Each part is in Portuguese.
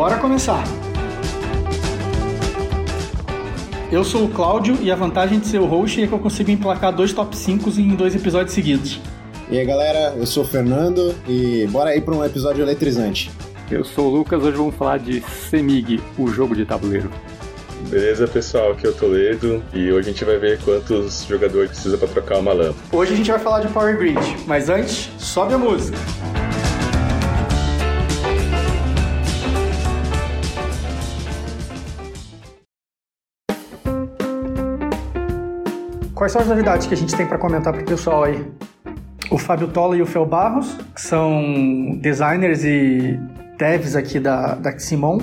Bora começar! Eu sou o Cláudio e a vantagem de ser o host é que eu consigo emplacar dois top 5 em dois episódios seguidos. E aí galera, eu sou o Fernando e bora aí para um episódio eletrizante. Eu sou o Lucas, hoje vamos falar de Semig, o jogo de tabuleiro. Beleza, pessoal? Aqui é o Toledo e hoje a gente vai ver quantos jogadores precisa para trocar uma lâmpada. Hoje a gente vai falar de Power Grid, mas antes, sobe a música. Quais são as novidades que a gente tem para comentar para o pessoal aí? O Fábio Tola e o Fel Barros, que são designers e devs aqui da, da Simon,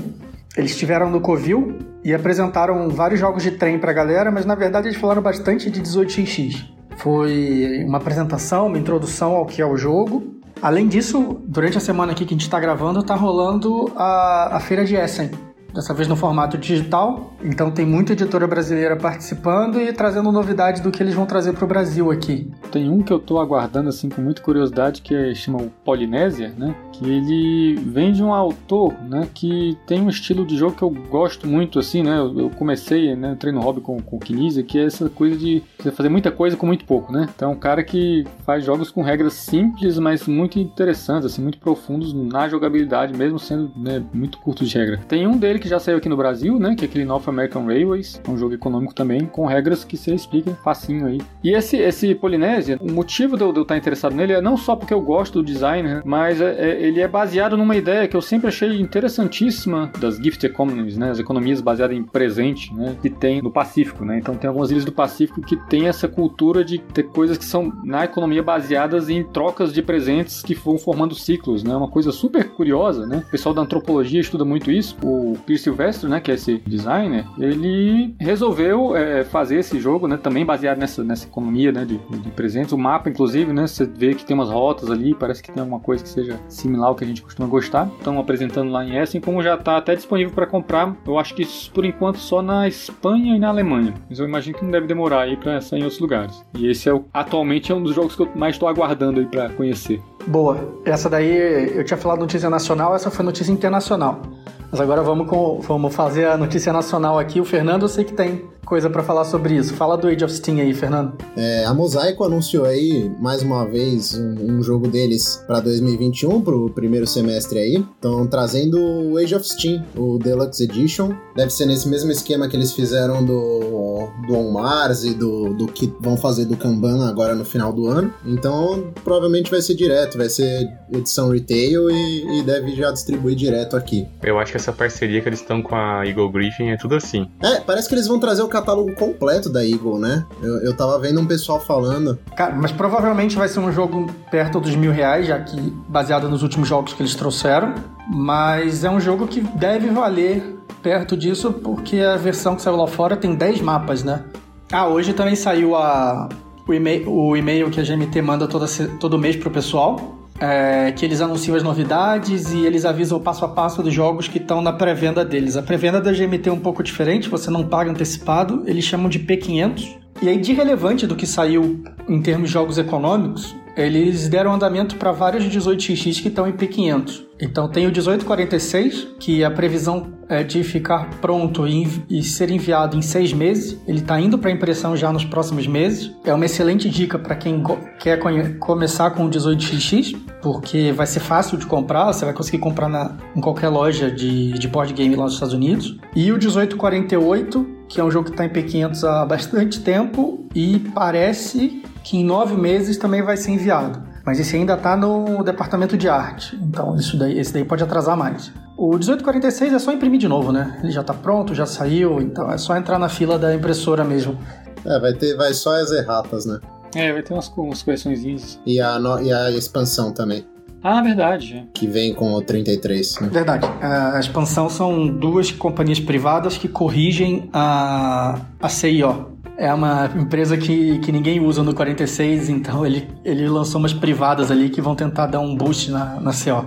eles estiveram no Covil e apresentaram vários jogos de trem para a galera, mas na verdade eles falaram bastante de 18xx. Foi uma apresentação, uma introdução ao que é o jogo. Além disso, durante a semana aqui que a gente está gravando, está rolando a, a feira de Essen, dessa vez no formato digital. Então tem muita editora brasileira participando e trazendo novidades do que eles vão trazer para o Brasil aqui. Tem um que eu estou aguardando assim com muita curiosidade que é, chama o Polinésia, né? Que ele vem de um autor, né? Que tem um estilo de jogo que eu gosto muito assim, né? Eu, eu comecei, né? Entrei no hobby com, com o Kinesia, que é essa coisa de você fazer muita coisa com muito pouco, né? Então é um cara que faz jogos com regras simples, mas muito interessantes, assim, muito profundos na jogabilidade, mesmo sendo né, muito curtos de regra. Tem um dele que já saiu aqui no Brasil, né? Que é aquele North American Railways, é um jogo econômico também, com regras que você explica facinho aí. E esse, esse Polinésia, o motivo de eu, de eu estar interessado nele é não só porque eu gosto do design, né, mas é, é, ele é baseado numa ideia que eu sempre achei interessantíssima das gift economies, né? As economias baseadas em presente, né? Que tem no Pacífico, né? Então tem algumas ilhas do Pacífico que tem essa cultura de ter coisas que são na economia baseadas em trocas de presentes que vão formando ciclos, né? Uma coisa super curiosa, né? O pessoal da antropologia estuda muito isso. O Chris Silvestre, né? Que é esse designer, ele resolveu é, fazer esse jogo, né? Também baseado nessa, nessa economia, né? De, de presentes. O mapa, inclusive, né? Você vê que tem umas rotas ali, parece que tem alguma coisa que seja similar ao que a gente costuma gostar. Estão apresentando lá em Essen, como já está até disponível para comprar. Eu acho que isso, por enquanto só na Espanha e na Alemanha. Mas eu imagino que não deve demorar aí para sair em outros lugares. E esse é o, atualmente é um dos jogos que eu mais estou aguardando aí para conhecer. Boa. Essa daí eu tinha falado notícia nacional, essa foi notícia internacional. Mas agora vamos, com, vamos fazer a notícia nacional aqui. O Fernando eu sei que tem coisa para falar sobre isso. Fala do Age of Steam aí, Fernando. É, a Mosaico anunciou aí, mais uma vez, um, um jogo deles para 2021, pro primeiro semestre aí. Estão trazendo o Age of Steam, o Deluxe Edition. Deve ser nesse mesmo esquema que eles fizeram do, do On Mars e do, do que vão fazer do Kanban agora no final do ano. Então, provavelmente vai ser direto, vai ser edição retail e, e deve já distribuir direto aqui. Eu acho que essa parceria que eles estão com a Eagle Griffin é tudo assim. É, parece que eles vão trazer o catálogo completo da Eagle, né? Eu, eu tava vendo um pessoal falando. Cara, mas provavelmente vai ser um jogo perto dos mil reais, já que baseado nos últimos jogos que eles trouxeram. Mas é um jogo que deve valer perto disso, porque a versão que saiu lá fora tem 10 mapas, né? Ah, hoje também saiu a, o e-mail, o que a GMT manda toda, todo mês pro pessoal. É, que eles anunciam as novidades e eles avisam o passo a passo dos jogos que estão na pré-venda deles. A pré-venda da GMT é um pouco diferente, você não paga antecipado, eles chamam de P500. E aí, de relevante do que saiu em termos de jogos econômicos, eles deram andamento para vários 18x que estão em P500. Então tem o 1846, que a previsão é de ficar pronto e, e ser enviado em seis meses. Ele está indo para impressão já nos próximos meses. É uma excelente dica para quem quer começar com o 18xx, porque vai ser fácil de comprar. Você vai conseguir comprar na, em qualquer loja de, de board game lá nos Estados Unidos. E o 1848, que é um jogo que está em P500 há bastante tempo e parece que em nove meses também vai ser enviado. Mas esse ainda está no departamento de arte, então isso daí, esse daí pode atrasar mais. O 1846 é só imprimir de novo, né? Ele já está pronto, já saiu, então é só entrar na fila da impressora mesmo. É, vai ter, vai só as erratas, né? É, vai ter umas, umas correções. E a, no, e a expansão também. Ah, verdade. Que vem com o 33. Né? Verdade. A expansão são duas companhias privadas que corrigem a, a CIO, é uma empresa que, que ninguém usa no 46, então ele, ele lançou umas privadas ali que vão tentar dar um boost na, na CO.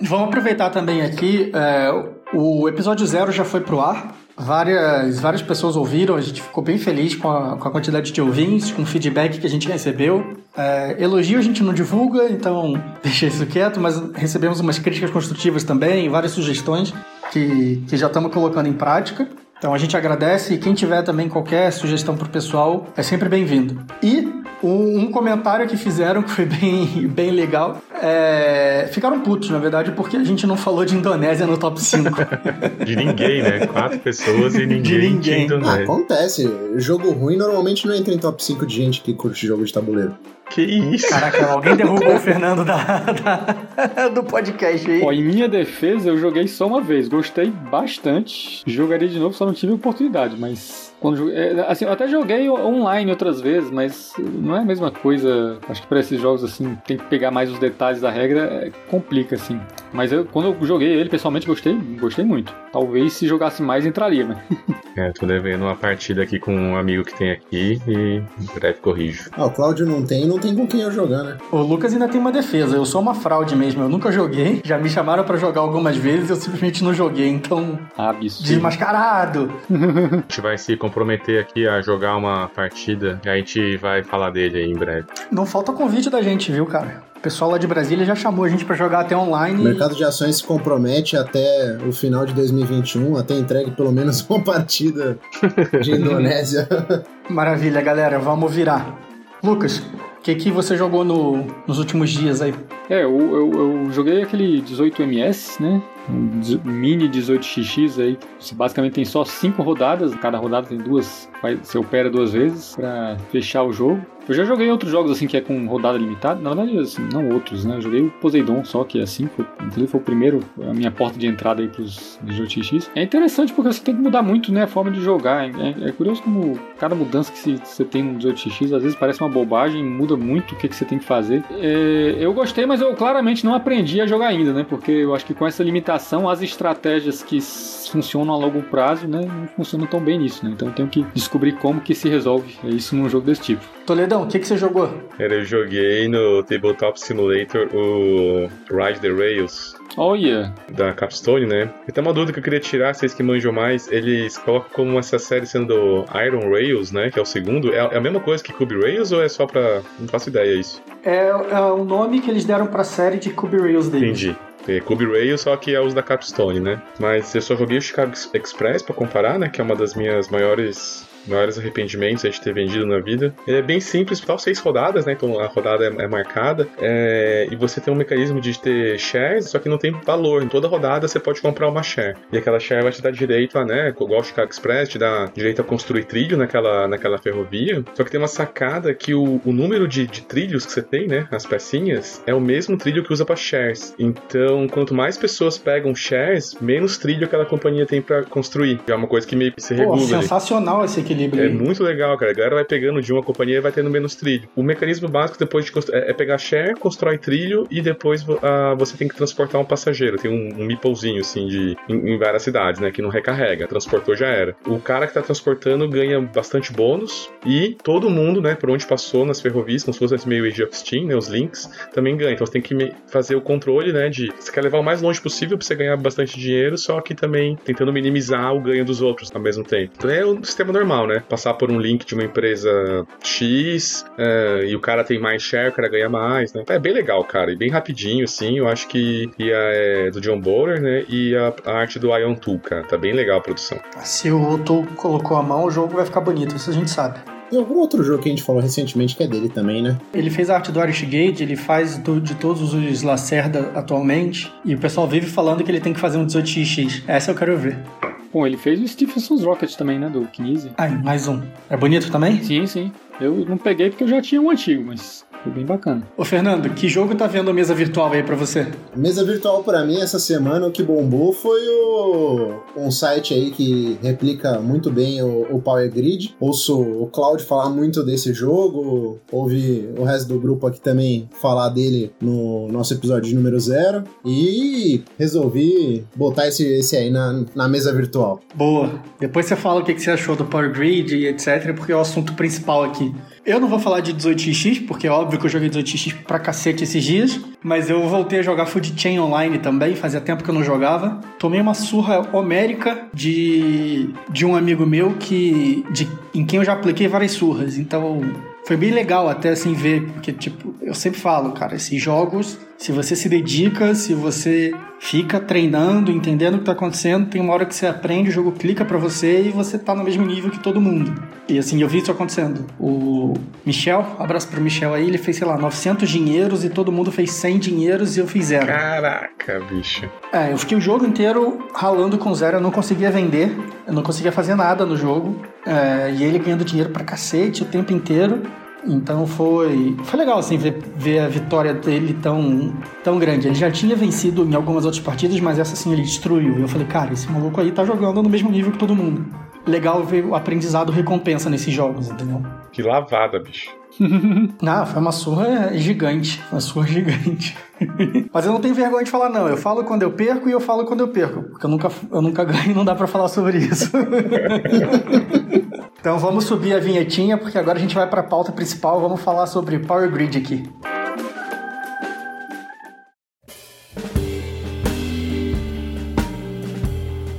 Vamos aproveitar também aqui, é, o episódio zero já foi pro ar, Várias, várias pessoas ouviram, a gente ficou bem feliz com a, com a quantidade de ouvintes, com o feedback que a gente recebeu. É, elogio a gente não divulga, então deixa isso quieto, mas recebemos umas críticas construtivas também, várias sugestões que, que já estamos colocando em prática. Então a gente agradece e quem tiver também qualquer sugestão para o pessoal é sempre bem-vindo. E um, um, comentário que fizeram que foi bem, bem legal. É... Ficaram putos, na verdade, porque a gente não falou de Indonésia no top 5. de ninguém, né? Quatro pessoas e ninguém. De ninguém. Ah, acontece. Jogo ruim normalmente não entra em top 5 de gente que curte jogo de tabuleiro. Que isso? Caraca, alguém derrubou o Fernando da, da, do podcast aí. Ó, em minha defesa, eu joguei só uma vez. Gostei bastante. Jogaria de novo, só não tive oportunidade, mas quando é, assim, eu até joguei online outras vezes, mas não é a mesma coisa. Acho que para esses jogos assim, tem que pegar mais os detalhes da regra, é, complica assim. Mas eu, quando eu joguei ele, pessoalmente gostei, gostei muito. Talvez se jogasse mais entraria, né? é, tô devendo uma partida aqui com um amigo que tem aqui e em breve corrijo. Ah, o Cláudio não tem, não tem com quem eu jogar, né? O Lucas ainda tem uma defesa. Eu sou uma fraude mesmo. Eu nunca joguei. Já me chamaram para jogar algumas vezes, eu simplesmente não joguei. Então, absurdo. Desmascarado. a gente vai se comprometer aqui a jogar uma partida e a gente vai falar dele aí em breve. Não falta convite da gente, viu, cara? O pessoal lá de Brasília já chamou a gente para jogar até online. O mercado de ações se compromete até o final de 2021, até entregue pelo menos uma partida de Indonésia. Maravilha, galera, vamos virar. Lucas, o que, que você jogou no, nos últimos dias aí? É, eu, eu, eu joguei aquele 18MS, né? Um mini 18xx aí. Você basicamente tem só cinco rodadas, cada rodada tem duas, você opera duas vezes para fechar o jogo. Eu já joguei outros jogos assim que é com rodada limitada. Na verdade, assim, não outros, né? Eu joguei o Poseidon só, que é assim, foi, ele foi o primeiro, a minha porta de entrada aí pros GTX. É interessante porque você tem que mudar muito, né? A forma de jogar. É, é curioso como cada mudança que você tem no 18x às vezes parece uma bobagem, muda muito o que, que você tem que fazer. É, eu gostei, mas eu claramente não aprendi a jogar ainda, né? Porque eu acho que com essa limitação, as estratégias que funcionam a longo prazo, né? Não funcionam tão bem nisso, né? Então eu tenho que descobrir como que se resolve isso num jogo desse tipo. Toledão, o que, que você jogou? Eu joguei no Tabletop Simulator o Ride the Rails. Oh, yeah. Da Capstone, né? E tem uma dúvida que eu queria tirar, vocês que manjam mais. Eles colocam como essa série sendo Iron Rails, né? Que é o segundo. É, é a mesma coisa que Cube Rails ou é só pra. Não faço ideia isso. É, é o nome que eles deram pra série de Cube Rails deles. Entendi. É Cube Rails, só que é os da Capstone, né? Mas eu só joguei o Chicago Express para comparar, né? Que é uma das minhas maiores maiores arrependimentos a gente ter vendido na vida. Ele é bem simples, tal seis rodadas, né? Então a rodada é, é marcada. É, e você tem um mecanismo de ter shares, só que não tem valor. Em toda rodada você pode comprar uma share. E aquela share vai te dar direito a, né? Igual o Chicago Express, te dá direito a construir trilho naquela, naquela ferrovia. Só que tem uma sacada que o, o número de, de trilhos que você tem, né? As pecinhas, é o mesmo trilho que usa para shares. Então, quanto mais pessoas pegam shares, menos trilho aquela companhia tem para construir. É uma coisa que meio que se regula. Pô, sensacional ali. esse aqui equilíbrio. É aí. muito legal, cara. A galera vai pegando de uma companhia e vai tendo menos trilho. O mecanismo básico depois de é, é pegar share, constrói trilho e depois uh, você tem que transportar um passageiro. Tem um, um meeplezinho, assim, de, em, em, várias cidades, né? Que não recarrega. Transportou já era. O cara que tá transportando ganha bastante bônus e todo mundo, né, por onde passou nas ferrovias, como se fosse meio Age of Steam, né? Os links, também ganha. Então você tem que fazer o controle, né? De você quer levar o mais longe possível pra você ganhar bastante dinheiro, só que também tentando minimizar o ganho dos outros ao mesmo tempo. Então é o sistema normal, né? Passar por um link de uma empresa X é, e o cara tem mais share, o cara ganha mais, né? É bem legal, cara, e bem rapidinho, assim. Eu acho que e a, é do John Bowler, né? E a, a arte do Ion Tool, cara. Tá bem legal a produção. Se o Tool colocou a mão, o jogo vai ficar bonito, isso a gente sabe. Tem algum outro jogo que a gente falou recentemente que é dele também, né? Ele fez a arte do Gate, ele faz do, de todos os Lacerda atualmente, e o pessoal vive falando que ele tem que fazer um 18x. Essa eu quero ver. Bom, ele fez o Stephenson's Rocket também, né? Do Kinese. Ah, mais um. É bonito também? Sim, sim. Eu não peguei porque eu já tinha um antigo, mas foi bem bacana. Ô Fernando, que jogo tá vendo a mesa virtual aí pra você? Mesa virtual para mim essa semana o que bombou foi o um site aí que replica muito bem o, o Power Grid. Ouço o Cloud falar muito desse jogo, ouvi o resto do grupo aqui também falar dele no nosso episódio número zero e resolvi botar esse, esse aí na, na mesa virtual. Boa. Depois você fala o que, que você achou do Power Grid e etc, porque é o assunto principal aqui. Eu não vou falar de 18x, porque é óbvio que eu joguei 18x pra cacete esses dias, mas eu voltei a jogar Food Chain Online também, fazia tempo que eu não jogava. Tomei uma surra homérica de, de um amigo meu que de, em quem eu já apliquei várias surras, então foi bem legal até assim ver, porque tipo, eu sempre falo, cara, esses jogos, se você se dedica, se você fica treinando, entendendo o que tá acontecendo, tem uma hora que você aprende, o jogo clica para você e você tá no mesmo nível que todo mundo. E assim, eu vi isso acontecendo. O Michel, abraço pro Michel aí, ele fez, sei lá, 900 dinheiros e todo mundo fez 100 dinheiros e eu fiz zero. Caraca, bicho. É, eu fiquei o jogo inteiro ralando com zero, eu não conseguia vender, eu não conseguia fazer nada no jogo. É, e ele ganhando dinheiro pra cacete o tempo inteiro. Então foi, foi legal assim ver, ver a vitória dele tão, tão grande. Ele já tinha vencido em algumas outras partidas, mas essa sim ele destruiu. E eu falei, cara, esse maluco aí tá jogando no mesmo nível que todo mundo. Legal ver o aprendizado recompensa nesses jogos, entendeu? Que lavada, bicho. ah, foi uma surra gigante. Uma surra gigante. Mas eu não tenho vergonha de falar, não. Eu falo quando eu perco e eu falo quando eu perco. Porque eu nunca, eu nunca ganho e não dá para falar sobre isso. Então vamos subir a vinhetinha, porque agora a gente vai para a pauta principal. Vamos falar sobre Power Grid aqui.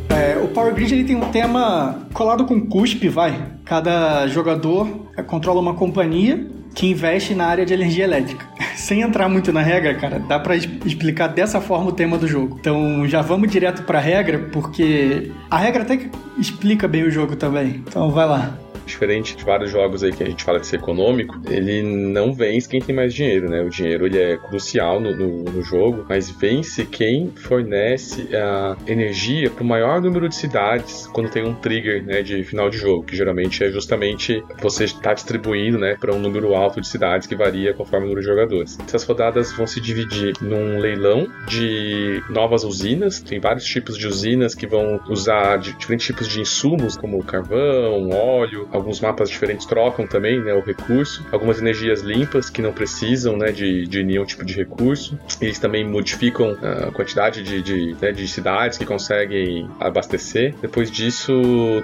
É, o Power Grid ele tem um tema colado com cuspe, vai. Cada jogador controla uma companhia que investe na área de energia elétrica. Sem entrar muito na regra, cara, dá para explicar dessa forma o tema do jogo. Então já vamos direto para a regra, porque a regra até que explica bem o jogo também. Então vai lá diferente de vários jogos aí que a gente fala de ser econômico, ele não vence quem tem mais dinheiro, né? O dinheiro ele é crucial no, no, no jogo, mas vence quem fornece a energia para o maior número de cidades quando tem um trigger né, de final de jogo, que geralmente é justamente você está distribuindo né, para um número alto de cidades que varia conforme o número de jogadores. Essas rodadas vão se dividir num leilão de novas usinas, tem vários tipos de usinas que vão usar diferentes tipos de insumos, como carvão, óleo, alguns mapas diferentes trocam também né, o recurso, algumas energias limpas que não precisam né, de, de nenhum tipo de recurso. Eles também modificam a quantidade de, de, né, de cidades que conseguem abastecer. Depois disso,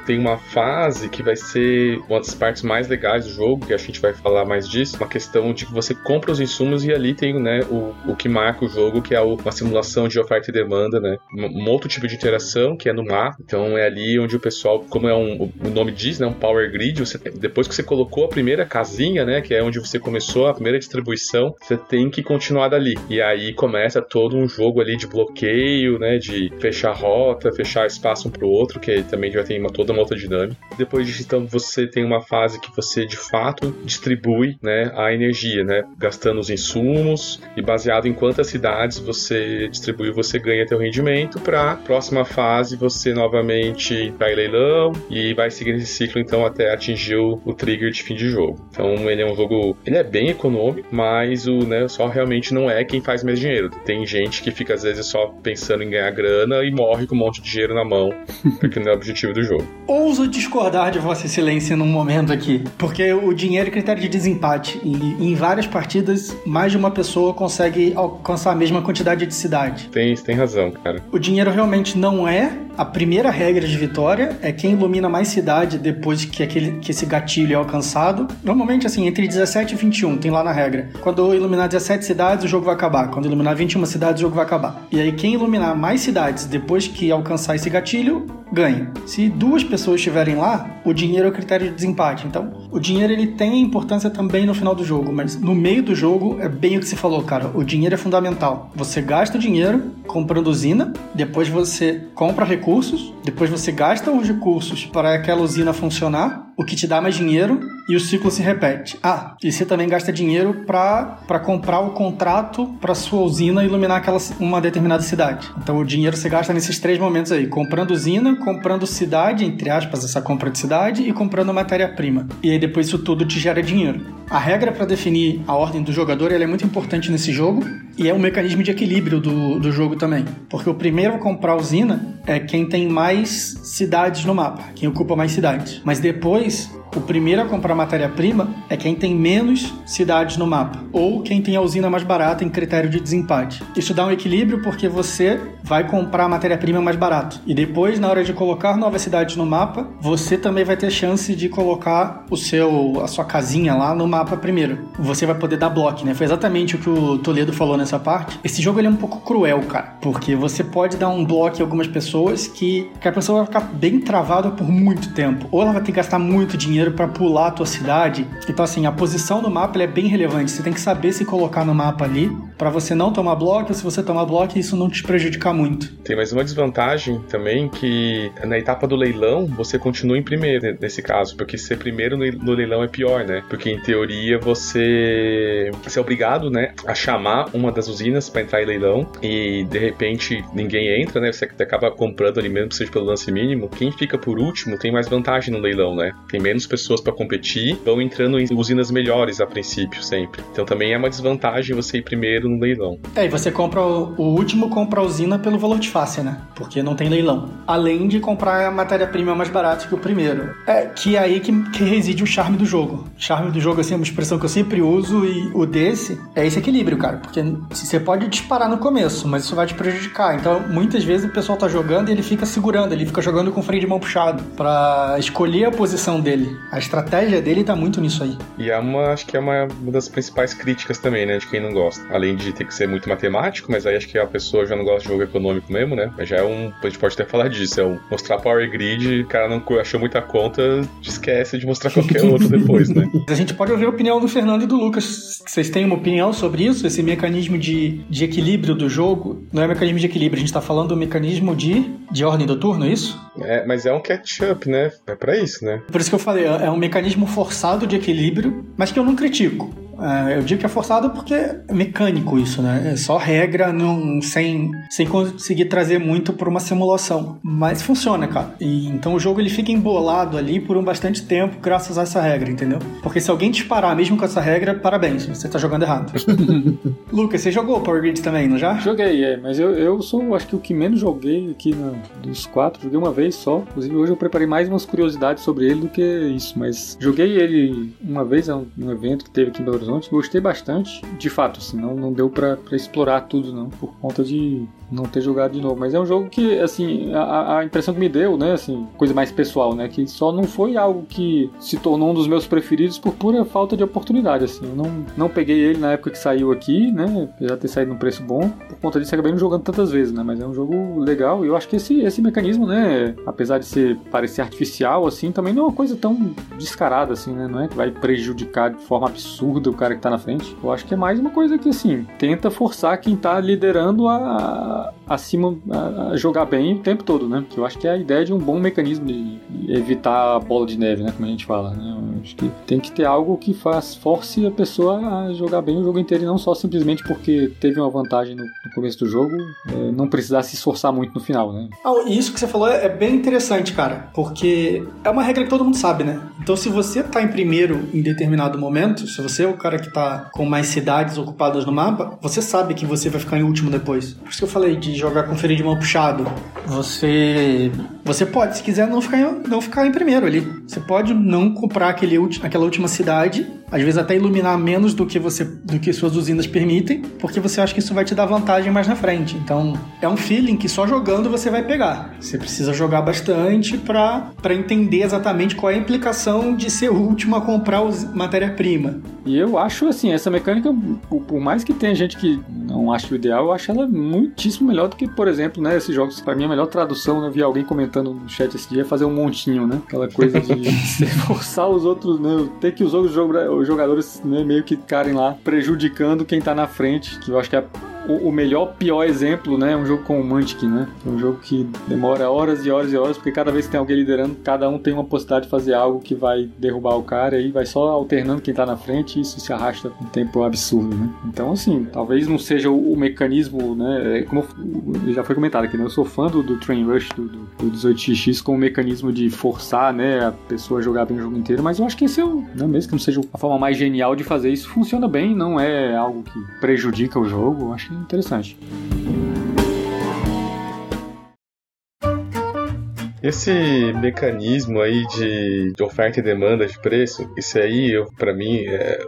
tem uma fase que vai ser uma das partes mais legais do jogo, que a gente vai falar mais disso, uma questão de que você compra os insumos e ali tem né, o, o que marca o jogo, que é uma simulação de oferta e demanda, né? Um outro tipo de interação que é no mar. Então é ali onde o pessoal, como é um, o nome diz, né, um power grid, você, depois que você colocou a primeira casinha, né, que é onde você começou a primeira distribuição, você tem que continuar dali. E aí começa todo um jogo ali de bloqueio, né, de fechar rota, fechar espaço um pro outro, que também já tem uma, toda uma outra dinâmica. Depois disso, então, você tem uma fase que você de fato distribui, né, a energia, né, gastando os insumos e baseado em quantas cidades você distribuiu, você ganha teu rendimento. Para próxima fase, você novamente vai leilão e vai seguir esse ciclo então até atingiu o trigger de fim de jogo. Então ele é um jogo, ele é bem econômico, mas o né, só realmente não é quem faz mais dinheiro. Tem gente que fica às vezes só pensando em ganhar grana e morre com um monte de dinheiro na mão, porque não é o objetivo do jogo. Ouso discordar de Vossa Excelência num momento aqui, porque o dinheiro é critério de desempate e em várias partidas mais de uma pessoa consegue alcançar a mesma quantidade de cidade. Tem, tem razão, cara. O dinheiro realmente não é a primeira regra de vitória, é quem ilumina mais cidade depois que aquele aquele, que esse gatilho é alcançado. Normalmente, assim, entre 17 e 21, tem lá na regra. Quando iluminar 17 cidades, o jogo vai acabar. Quando iluminar 21 cidades, o jogo vai acabar. E aí, quem iluminar mais cidades depois que alcançar esse gatilho, ganha. Se duas pessoas estiverem lá, o dinheiro é o critério de desempate. Então, o dinheiro ele tem importância também no final do jogo, mas no meio do jogo é bem o que você falou, cara. O dinheiro é fundamental. Você gasta o dinheiro comprando usina, depois você compra recursos, depois você gasta os recursos para aquela usina funcionar, o que te dá mais dinheiro e o ciclo se repete. Ah, e você também gasta dinheiro para comprar o contrato para sua usina iluminar aquela, uma determinada cidade. Então o dinheiro você gasta nesses três momentos aí: comprando usina, comprando cidade, entre aspas, essa compra de cidade, e comprando matéria-prima. E aí depois isso tudo te gera dinheiro. A regra para definir a ordem do jogador é muito importante nesse jogo e é um mecanismo de equilíbrio do, do jogo também. Porque o primeiro a comprar usina é quem tem mais cidades no mapa, quem ocupa mais cidades. Mas depois O primeiro a comprar matéria-prima é quem tem menos cidades no mapa, ou quem tem a usina mais barata em critério de desempate. Isso dá um equilíbrio porque você vai comprar a matéria-prima mais barato. E depois, na hora de colocar novas cidades no mapa, você também vai ter chance de colocar o seu a sua casinha lá no mapa primeiro. Você vai poder dar bloco, né? Foi exatamente o que o Toledo falou nessa parte. Esse jogo ele é um pouco cruel, cara, porque você pode dar um bloco em algumas pessoas que, que a pessoa vai ficar bem travada por muito tempo. Ou ela vai ter que gastar muito dinheiro para pular a tua cidade. Então assim, a posição no mapa é bem relevante. Você tem que saber se colocar no mapa ali para você não tomar bloco, se você tomar bloco, isso não te prejudicar muito. Tem mais uma desvantagem também que na etapa do leilão você continua em primeiro nesse caso, porque ser primeiro no leilão é pior, né? Porque em teoria você, você é obrigado, né, a chamar uma das usinas para entrar em leilão e de repente ninguém entra, né? Você acaba comprando ali mesmo, seja pelo lance mínimo. Quem fica por último tem mais vantagem no leilão, né? Tem menos pessoas para competir, vão entrando em usinas melhores a princípio sempre. Então também é uma desvantagem você ir primeiro no leilão. É, e você compra o, o último compra a usina pelo valor de face, né? Porque não tem leilão. Além de comprar a matéria-prima mais barata que o primeiro. É que é aí que, que reside o charme do jogo. Charme do jogo, assim, é uma expressão que eu sempre uso e o desse é esse equilíbrio, cara. Porque você pode disparar no começo, mas isso vai te prejudicar. Então, muitas vezes o pessoal tá jogando e ele fica segurando, ele fica jogando com o freio de mão puxado para escolher a posição dele. A estratégia dele tá muito nisso aí. E é uma, acho que é uma, uma das principais críticas também, né, de quem não gosta. Além de ter que ser muito matemático, mas aí acho que a pessoa já não gosta de jogo econômico mesmo, né? Mas já é um. A gente pode até falar disso. É um mostrar Power Grid, o cara não achou muita conta, esquece de mostrar qualquer outro depois, né? A gente pode ouvir a opinião do Fernando e do Lucas. Vocês têm uma opinião sobre isso? Esse mecanismo de, de equilíbrio do jogo? Não é mecanismo de equilíbrio, a gente tá falando do mecanismo de, de ordem do turno, é isso? É, mas é um catch-up, né? É pra isso, né? Por isso que eu falei, é um mecanismo forçado de equilíbrio, mas que eu não critico. É, eu digo que é forçado porque é mecânico isso, né? É só regra não, sem, sem conseguir trazer muito para uma simulação. Mas funciona, cara. E, então o jogo ele fica embolado ali por um bastante tempo graças a essa regra, entendeu? Porque se alguém disparar mesmo com essa regra, parabéns, você tá jogando errado. Lucas, você jogou Power Grid também, não já? Joguei, é, mas eu, eu sou, acho que o que menos joguei aqui no, dos quatro, joguei uma vez só. Inclusive hoje eu preparei mais umas curiosidades sobre ele do que isso, mas joguei ele uma vez, é um, um evento que teve aqui em Belo Horizonte, gostei bastante. De fato, assim, não, não deu para explorar tudo, não, por conta de não ter jogado de novo. Mas é um jogo que, assim, a, a, impressão que me deu, né, assim, coisa mais pessoal, né, que só não foi algo que se tornou um dos meus preferidos por pura falta de oportunidade, assim. Eu não, não peguei ele na época que saiu aqui, né, apesar de ter saído num preço bom. Por conta disso, acabei não jogando tantas vezes, né, mas é um jogo legal. E eu acho que esse, esse mecanismo, né, apesar de ser parecer artificial, assim, também não é uma coisa tão descarada, assim, né, não é que vai prejudicar de forma absurda o cara que tá na frente. Eu acho que é mais uma coisa que, assim, tenta forçar quem tá liderando a, a, a, jogar bem o tempo todo, né? Que eu acho que é a ideia de um bom mecanismo de evitar a bola de neve, né? Como a gente fala, né? Eu acho que tem que ter algo que faz, force a pessoa a jogar bem o jogo inteiro e não só simplesmente porque teve uma vantagem no, no começo do jogo, é, não precisar se esforçar muito no final, né? Ah, isso que você falou é bem interessante, cara, porque é uma regra que todo mundo sabe, né? Então se você tá em primeiro em determinado momento, se você é o cara que tá com mais cidades ocupadas no mapa, você sabe que você vai ficar em último depois. Por isso que eu falei de jogar com freio de mão puxado. Você você pode, se quiser, não ficar, não ficar em primeiro ali. Você pode não comprar aquele, aquela última cidade, às vezes até iluminar menos do que você do que suas usinas permitem, porque você acha que isso vai te dar vantagem mais na frente. Então, é um feeling que só jogando você vai pegar. Você precisa jogar bastante para entender exatamente qual é a implicação de ser o último a comprar matéria-prima. E eu acho assim, essa mecânica, por mais que tenha gente que não acha o ideal, eu acho ela muitíssimo melhor do que, por exemplo, né, esses jogos, para mim a melhor tradução, eu vi alguém comentando no chat esse dia, fazer um montinho, né? Aquela coisa de forçar os outros, né, ter que os outros jogadores né, meio que ficarem lá prejudicando quem tá na frente, que eu acho que é o, melhor, pior exemplo, né? É um jogo com o Mantic, né? É um jogo que demora horas e horas e horas, porque cada vez que tem alguém liderando, cada um tem uma possibilidade de fazer algo que vai derrubar o cara e vai só alternando quem tá na frente e isso se arrasta um tempo absurdo, né? Então, assim, talvez não seja o, o mecanismo, né? É como já foi comentado aqui, né? Eu sou fã do, do Train Rush, do, do, do 18x, como mecanismo de forçar, né? A pessoa a jogar bem o jogo inteiro, mas eu acho que esse é o, né, mesmo que não seja a forma mais genial de fazer isso, funciona bem, não é algo que prejudica o jogo, eu acho que interessante. Esse mecanismo aí de, de oferta e demanda de preço, isso aí, eu, pra mim, é,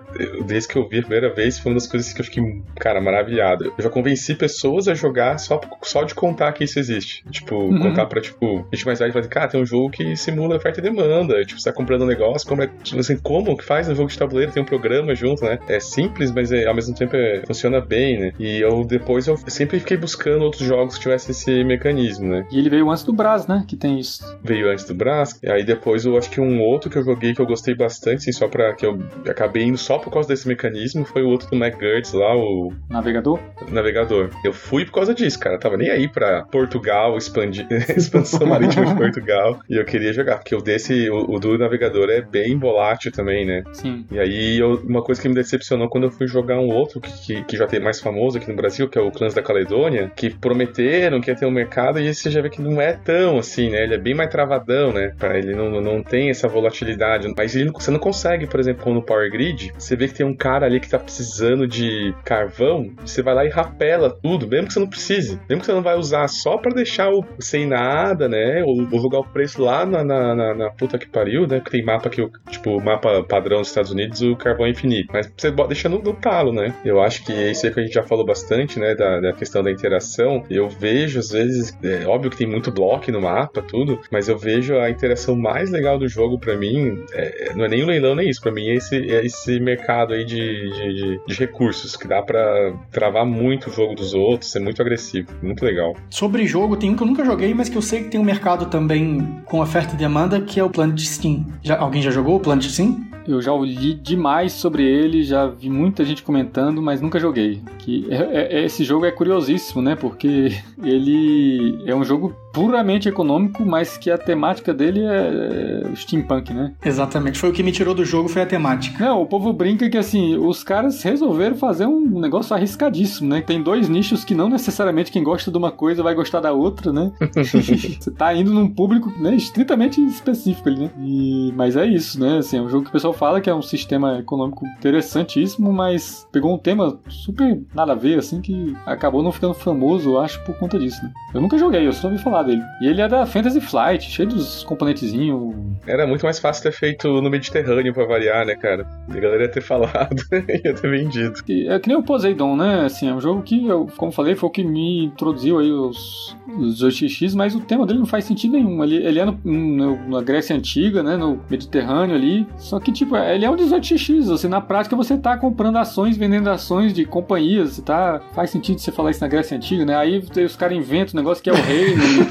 desde que eu vi a primeira vez, foi uma das coisas que eu fiquei, cara, maravilhado. Eu já convenci pessoas a jogar só, só de contar que isso existe. Tipo, uhum. contar pra, tipo, gente mais velha e falar, cara, tem um jogo que simula oferta e demanda. Tipo, você tá comprando um negócio, como é, tipo assim, como que faz um jogo de tabuleiro? Tem um programa junto, né? É simples, mas é, ao mesmo tempo é, funciona bem, né? E eu depois eu sempre fiquei buscando outros jogos que tivessem esse mecanismo, né? E ele veio antes do Brás, né? Que tem Veio antes do Brás. E aí depois eu acho que um outro que eu joguei que eu gostei bastante, assim, só pra que eu acabei indo só por causa desse mecanismo, foi o outro do McGurts lá, o. Navegador? Navegador. Eu fui por causa disso, cara. Eu tava nem aí pra Portugal, expandir, expansão marítima de Portugal. E eu queria jogar, porque o desse, o, o, do navegador é bem volátil também, né? Sim. E aí, eu, uma coisa que me decepcionou quando eu fui jogar um outro que, que, que já tem mais famoso aqui no Brasil, que é o Clãs da Caledônia, que prometeram que ia ter um mercado e esse você já vê que não é tão assim, né? Ele é bem mais travadão, né? Ele não, não tem essa volatilidade. Mas ele, você não consegue, por exemplo, no Power Grid, você vê que tem um cara ali que tá precisando de carvão, você vai lá e rapela tudo, mesmo que você não precise. Mesmo que você não vai usar só para deixar o sem nada, né? Ou, ou jogar o preço lá na, na, na, na, puta que pariu, né? Que tem mapa que, tipo, mapa padrão dos Estados Unidos, o carvão é infinito. Mas você deixa no, no talo, né? Eu acho que isso aí que a gente já falou bastante, né? Da, da questão da interação. Eu vejo, às vezes, é óbvio que tem muito bloco no mapa, tudo, mas eu vejo a interação mais legal do jogo para mim, é, não é nem o leilão nem isso, para mim é esse, é esse mercado aí de, de, de, de recursos, que dá para travar muito o jogo dos outros, ser muito agressivo, muito legal. Sobre jogo, tem um que eu nunca joguei, mas que eu sei que tem um mercado também com oferta e demanda, que é o Planet Steam. Já, alguém já jogou o Planet Steam? Eu já li demais sobre ele, já vi muita gente comentando, mas nunca joguei. Que é, é, é esse jogo é curiosíssimo, né? Porque ele é um jogo puramente econômico, mas que a temática dele é, é steampunk, né? Exatamente. Foi o que me tirou do jogo, foi a temática. Não, o povo brinca que assim, os caras resolveram fazer um negócio arriscadíssimo, né? Tem dois nichos que não necessariamente quem gosta de uma coisa vai gostar da outra, né? Você tá indo num público né, estritamente específico ali, né? E... Mas é isso, né? Assim, é um jogo que o pessoal fala que é um sistema econômico interessantíssimo, mas pegou um tema super nada a ver, assim, que acabou não ficando famoso, eu acho, por conta disso, né? Eu nunca joguei, eu só ouvi falar dele. E ele é da Fantasy Flight, cheio dos componentezinhos. Era muito mais fácil ter feito no Mediterrâneo pra variar, né, cara? A galera ia ter falado, ia ter vendido. E é que nem o Poseidon, né? Assim, é um jogo que, eu, como falei, foi o que me introduziu aí os, os 2x, mas o tema dele não faz sentido nenhum. Ele, ele é no, no, na Grécia Antiga, né? No Mediterrâneo ali. Só que, tipo, ele é um 18x. Assim, na prática, você tá comprando ações, vendendo ações de companhias. Tá... Faz sentido você falar isso na Grécia Antiga, né? Aí os caras inventam um negócio que é o reino.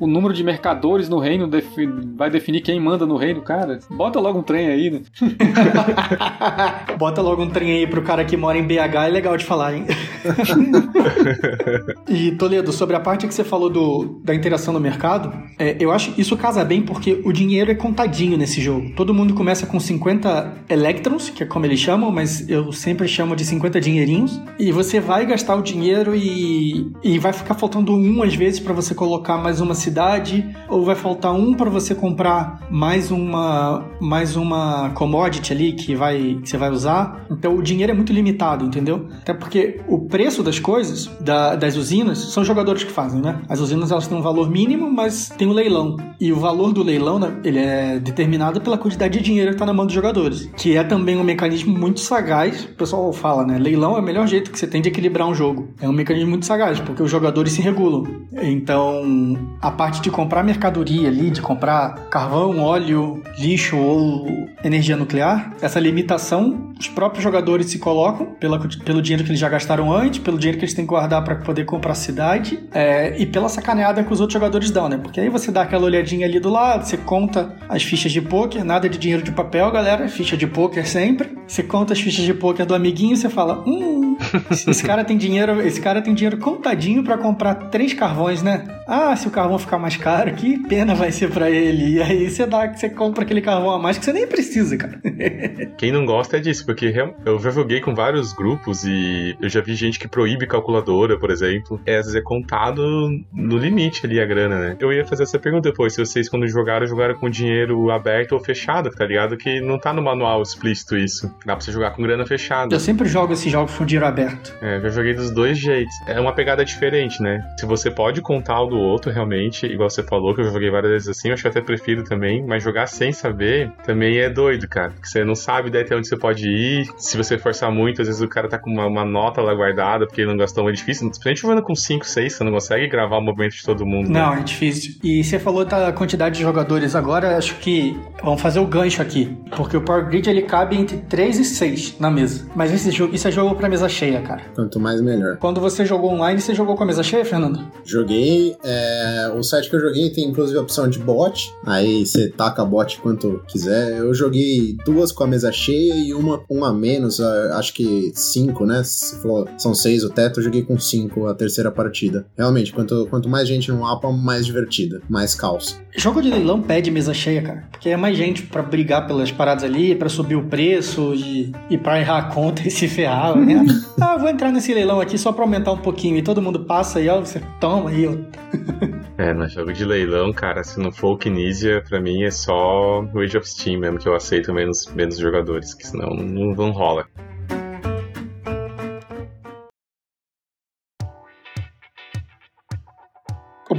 o número de mercadores no reino defi vai definir quem manda no reino, cara. Bota logo um trem aí, né? Bota logo um trem aí pro cara que mora em BH, é legal de falar, hein? e Toledo, sobre a parte que você falou do, da interação no mercado, é, eu acho isso casa bem porque o dinheiro é contadinho nesse jogo. Todo mundo começa com 50 electrons, que é como eles chamam, mas eu sempre chamo de 50 dinheirinhos. E você vai gastar o dinheiro e, e vai ficar faltando um às vezes para você colocar mais uma cidade, ou vai faltar um para você comprar mais uma mais uma commodity ali que vai que você vai usar. Então o dinheiro é muito limitado, entendeu? Até porque o preço das coisas da, das usinas são jogadores que fazem, né? As usinas elas têm um valor mínimo, mas tem o um leilão. E o valor do leilão, né, ele é determinado pela quantidade de dinheiro que está na mão dos jogadores, que é também um mecanismo muito sagaz. O pessoal fala, né? Leilão é o melhor jeito que você tem de equilibrar um jogo. É um mecanismo muito sagaz, porque os jogadores se regulam. Então, a parte de comprar mercadoria ali, de comprar carvão, óleo, lixo ou energia nuclear, essa limitação os próprios jogadores se colocam pela, pelo dinheiro que eles já gastaram antes, pelo dinheiro que eles têm que guardar para poder comprar a cidade é, e pela sacaneada que os outros jogadores dão, né? Porque aí você dá aquela olhadinha ali do lado, você conta as fichas de poker, nada de dinheiro de papel, galera, ficha de poker sempre. Você conta as fichas de poker do amiguinho e você fala, hum, esse cara tem dinheiro, esse cara tem dinheiro contadinho para comprar três carvões, né? Ah, se o carvão ficar mais caro, que pena vai ser para ele. E aí você dá, você compra aquele carvão a mais que você nem precisa, cara. Quem não gosta é disso, porque eu já joguei com vários grupos e eu já vi gente que proíbe calculadora, por exemplo. É, às vezes é contado no limite ali a grana, né? Eu ia fazer essa pergunta depois, se vocês quando jogaram, jogaram com dinheiro aberto ou fechado, tá ligado? Que não tá no manual explícito isso. Dá pra você jogar com grana fechada. Eu sempre jogo esses jogos com dinheiro aberto. É, eu já joguei dos dois jeitos. É uma pegada diferente, né? Se você pode contar o do outro, realmente, igual você falou, que eu joguei várias vezes assim, eu acho que até prefiro também, mas jogar sem saber também é doido, cara. Porque você não sabe daí até onde você pode ir. Se você forçar muito, às vezes o cara tá com uma, uma nota lá guardada porque ele não gastou, é difícil. Principalmente jogando com 5, 6, você não consegue gravar o movimento de todo mundo. Não, né? é difícil. E você falou da quantidade de jogadores agora, acho que vamos fazer o gancho aqui. Porque o Power Grid ele cabe entre 3 e 6 na mesa. Mas esse jogo, isso é jogo pra mesa cheia, cara. Quanto mais, melhor. Quando você jogou online, você jogou com a mesa cheia, Fernando? Joguei. É, o site que eu joguei tem inclusive a opção de bot. Aí você taca bot quanto quiser. Eu joguei duas com a mesa cheia e uma com a menos. Acho que cinco, né? Você falou, são seis o teto, eu joguei com cinco a terceira partida. Realmente, quanto, quanto mais gente no mapa, mais divertida. Mais caos. Jogo de leilão pede mesa cheia, cara. Porque é mais gente pra brigar pelas paradas ali, pra subir o preço e, e pra errar a conta e se ferrar. Né? ah, vou entrar nesse leilão aqui só pra aumentar um pouquinho. E todo mundo passa e ó, você toma aí, ó. É, no jogo de leilão, cara, se não for o Kinesia, pra mim é só o Age of Steam mesmo, que eu aceito menos, menos jogadores, que senão não, não rola.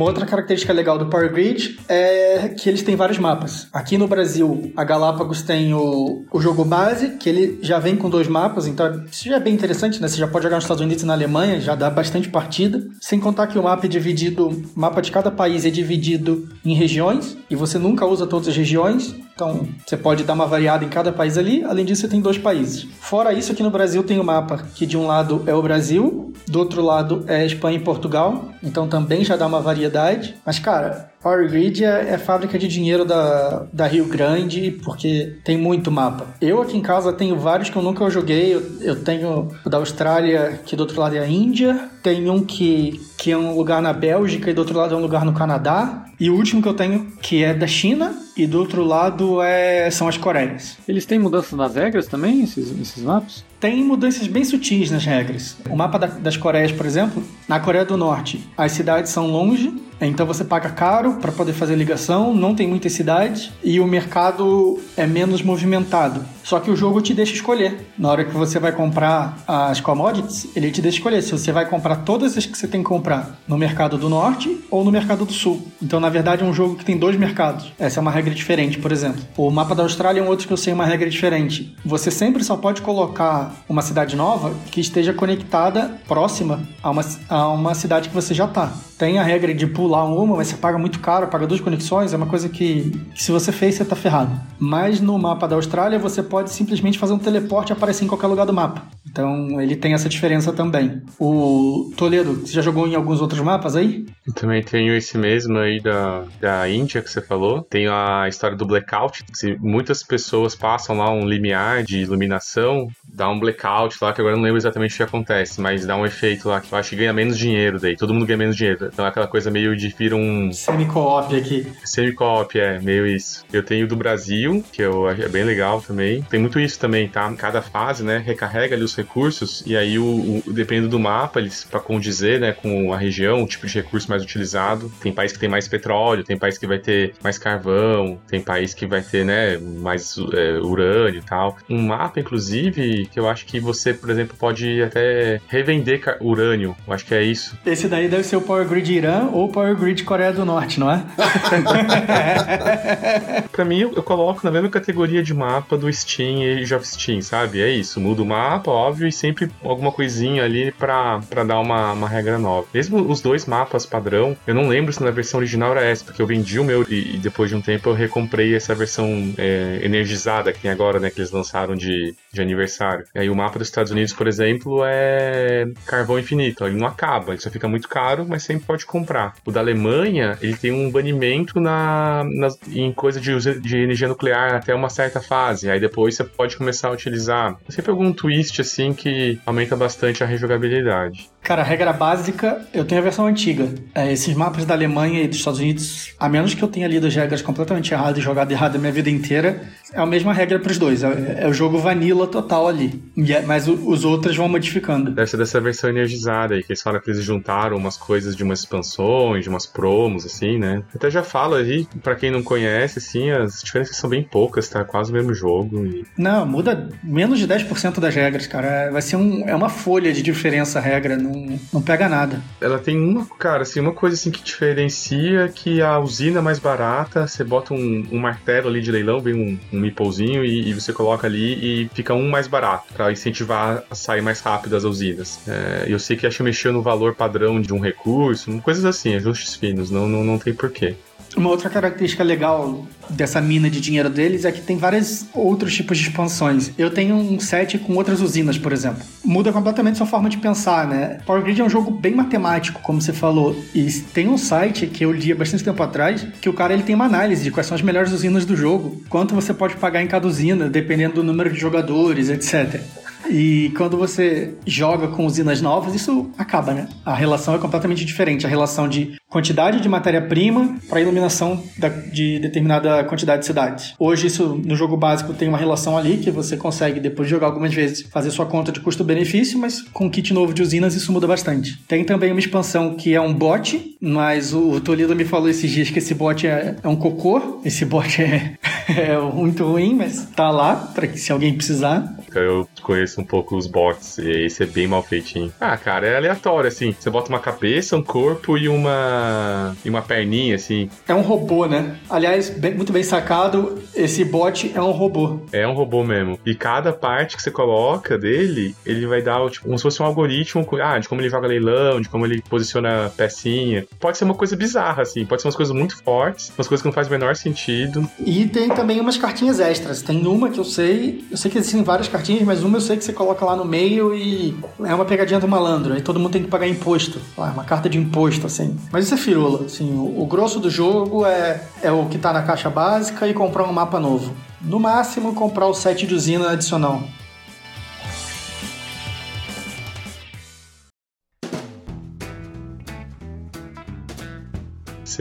Uma outra característica legal do Power Grid é que eles têm vários mapas. Aqui no Brasil, a Galápagos tem o, o jogo base, que ele já vem com dois mapas, então isso já é bem interessante, né? Você já pode jogar nos Estados Unidos e na Alemanha, já dá bastante partida. Sem contar que o mapa é dividido, o mapa de cada país é dividido em regiões, e você nunca usa todas as regiões, então você pode dar uma variada em cada país ali. Além disso, você tem dois países. Fora isso, aqui no Brasil tem o um mapa que de um lado é o Brasil, do outro lado é Espanha e Portugal, então também já dá uma variedade. Mas, cara, Power Grid é, é, fábrica de dinheiro da, da Rio Grande, porque tem muito mapa. Eu aqui em casa tenho vários que eu nunca joguei. Eu, eu tenho o da Austrália, que do outro lado é a Índia. Tem um que, que é um lugar na Bélgica e do outro lado é um lugar no Canadá. E o último que eu tenho, que é da China, e do outro lado é, são as Coreias. Eles têm mudança nas regras também, esses, esses mapas? Tem mudanças bem sutis nas regras. O mapa da, das Coreias, por exemplo, na Coreia do Norte, as cidades são longe, então você paga caro para poder fazer ligação, não tem muitas cidades e o mercado é menos movimentado. Só que o jogo te deixa escolher. Na hora que você vai comprar as commodities, ele te deixa escolher se você vai comprar todas as que você tem que comprar no mercado do norte ou no mercado do sul. Então, na verdade, é um jogo que tem dois mercados. Essa é uma regra diferente, por exemplo. O mapa da Austrália é um outro que eu sei uma regra diferente. Você sempre só pode colocar uma cidade nova que esteja conectada próxima a uma, a uma cidade que você já está. Tem a regra de pular uma, mas você paga muito caro, paga duas conexões, é uma coisa que, que se você fez, você tá ferrado. Mas no mapa da Austrália, você pode simplesmente fazer um teleporte e aparecer em qualquer lugar do mapa. Então ele tem essa diferença também. O Toledo, você já jogou em alguns outros mapas aí? Eu também tenho esse mesmo aí da, da Índia que você falou. Tem a história do blackout. Se muitas pessoas passam lá um limiar de iluminação, dá um blackout lá, que agora eu não lembro exatamente o que acontece, mas dá um efeito lá que eu acho que ganha menos dinheiro daí. Todo mundo ganha menos dinheiro. Então é aquela coisa meio de vir um. Semi-co-op aqui. Semi-co-op, é, meio isso. Eu tenho do Brasil, que eu acho é bem legal também. Tem muito isso também, tá? Cada fase, né, recarrega ali os recursos e aí, o, o dependendo do mapa, eles, pra condizer, né, com a região, o tipo de recurso mais utilizado. Tem país que tem mais petróleo, tem país que vai ter mais carvão, tem país que vai ter, né, mais é, urânio e tal. Um mapa, inclusive, que eu acho que você, por exemplo, pode até revender urânio. Eu acho que é isso. Esse daí deve ser o Power Grid Irã ou o Power Grid Coreia do Norte, não é? pra mim, eu, eu, coloco na mesma categoria de mapa do Steam e Age of Steam, sabe? É isso. Muda o mapa, óbvio, e sempre alguma coisinha ali pra dar uma, uma regra nova. Mesmo os dois mapas padrão, eu não lembro se na versão original era essa, porque eu vendi o meu e, e depois de um tempo eu recomprei essa versão é, energizada que tem agora, né? Que eles lançaram de, de aniversário. E aí o mapa dos Estados Unidos, por exemplo, é carvão infinito. Ele não acaba, ele só fica muito caro, mas sempre pode comprar. O da Alemanha, ele tem um banimento na, na em coisa de, de energia nuclear até uma certa fase. Aí depois você pode começar a utilizar. Sempre algum twist assim que aumenta bastante a rejogabilidade. Cara, a regra básica, eu tenho a versão antiga. É, esses mapas da Alemanha e dos Estados Unidos, a menos que eu tenha lido as regras completamente erradas e jogado errado a minha vida inteira, é a mesma regra para os dois. É, é, o jogo vanilla total ali. É, mas os outros vão modificando. Deve ser dessa versão energizada aí, que eles falam que eles juntaram umas coisas de umas expansões, de umas promos, assim, né? Até já falo aí, para quem não conhece, assim, as diferenças são bem poucas, tá? Quase o mesmo jogo. Não, muda menos de 10% das regras, cara. Vai ser um, é uma folha de diferença a regra, não, não pega nada. Ela tem uma, cara, assim, uma coisa assim que diferencia que a usina é mais barata, você bota um, um martelo ali de leilão, vem um, um meeplezinho e, e, você coloca ali e fica um mais barato, para incentivar a sair mais rápido as usinas. É, eu sei que acho que mexeu no valor padrão de um recurso, coisas assim, ajustes finos, não, não, não tem porquê. Uma outra característica legal dessa mina de dinheiro deles é que tem vários outros tipos de expansões. Eu tenho um set com outras usinas, por exemplo. Muda completamente sua forma de pensar, né? Power Grid é um jogo bem matemático, como você falou. E tem um site que eu li há bastante tempo atrás, que o cara ele tem uma análise de quais são as melhores usinas do jogo, quanto você pode pagar em cada usina, dependendo do número de jogadores, etc. E quando você joga com usinas novas, isso acaba, né? A relação é completamente diferente. A relação de quantidade de matéria-prima para iluminação da, de determinada quantidade de cidades. Hoje, isso no jogo básico tem uma relação ali que você consegue, depois de jogar algumas vezes, fazer sua conta de custo-benefício, mas com o kit novo de usinas isso muda bastante. Tem também uma expansão que é um bot, mas o Toledo me falou esses dias que esse bot é, é um cocô. Esse bot é, é muito ruim, mas tá lá para que se alguém precisar. Eu conheço um pouco os bots e esse é bem mal feitinho. Ah, cara, é aleatório, assim. Você bota uma cabeça, um corpo e uma. e uma perninha, assim. É um robô, né? Aliás, bem, muito bem sacado, esse bot é um robô. É um robô mesmo. E cada parte que você coloca dele, ele vai dar tipo, como se fosse um algoritmo ah, de como ele joga leilão, de como ele posiciona pecinha. Pode ser uma coisa bizarra, assim. Pode ser umas coisas muito fortes, umas coisas que não faz o menor sentido. E tem também umas cartinhas extras. Tem uma que eu sei, eu sei que existem várias cartinhas, mas uma eu sei que você coloca lá no meio e é uma pegadinha do malandro. Aí todo mundo tem que pagar imposto. Ah, é uma carta de imposto, assim. Mas isso é firula, assim. O, o grosso do jogo é, é o que tá na caixa básica e comprar um mapa novo. No máximo, comprar o set de usina adicional.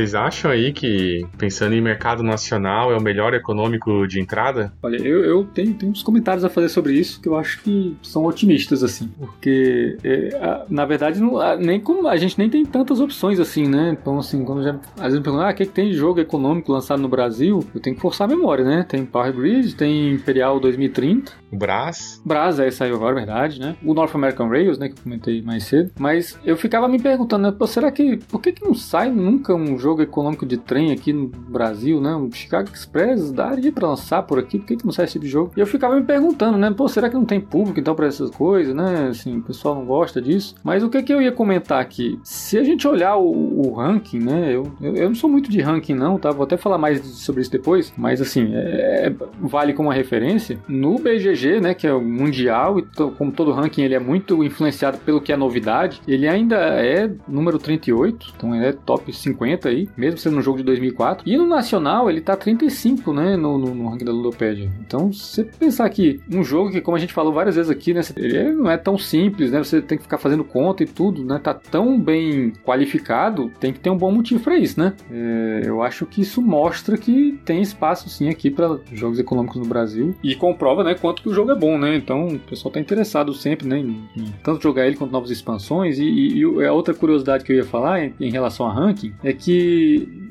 Vocês acham aí que, pensando em mercado nacional, é o melhor econômico de entrada? Olha, eu, eu tenho, tenho uns comentários a fazer sobre isso que eu acho que são otimistas, assim. Porque, é, na verdade, não, a, nem como, a gente nem tem tantas opções assim, né? Então, assim, quando já, às vezes perguntam, ah, o que, é que tem de jogo econômico lançado no Brasil? Eu tenho que forçar a memória, né? Tem Power Grid, tem Imperial 2030. O Brás. Brás, aí saiu agora, verdade, né? O North American Rails, né? Que eu comentei mais cedo. Mas eu ficava me perguntando, né? Pô, será que. Por que, que não sai nunca um jogo econômico de trem aqui no Brasil, né? O Chicago Express daria pra lançar por aqui, por que, que não sai esse tipo de jogo? E eu ficava me perguntando, né? Pô, será que não tem público então pra essas coisas, né? Assim, o pessoal não gosta disso. Mas o que que eu ia comentar aqui? Se a gente olhar o, o ranking, né? Eu, eu, eu, não sou muito de ranking, não, tá? Vou até falar mais sobre isso depois, mas assim, é, é, vale como uma referência. No BGG, né? Que é o mundial, e to, como todo ranking ele é muito influenciado pelo que é novidade, ele ainda é número 38, então ele é top 50 aí, mesmo sendo um jogo de 2004. E no nacional ele tá 35, né, no, no, no ranking da Ludopédia. Então, você pensar que um jogo que, como a gente falou várias vezes aqui, né, ele não é tão simples, né, você tem que ficar fazendo conta e tudo, né, tá tão bem qualificado, tem que ter um bom motivo para isso, né. É, eu acho que isso mostra que tem espaço sim aqui para jogos econômicos no Brasil e comprova, né, quanto que o jogo é bom, né. Então, o pessoal tá interessado sempre, né, em, em tanto jogar ele quanto novas expansões e, e, e a outra curiosidade que eu ia falar em, em relação a ranking é que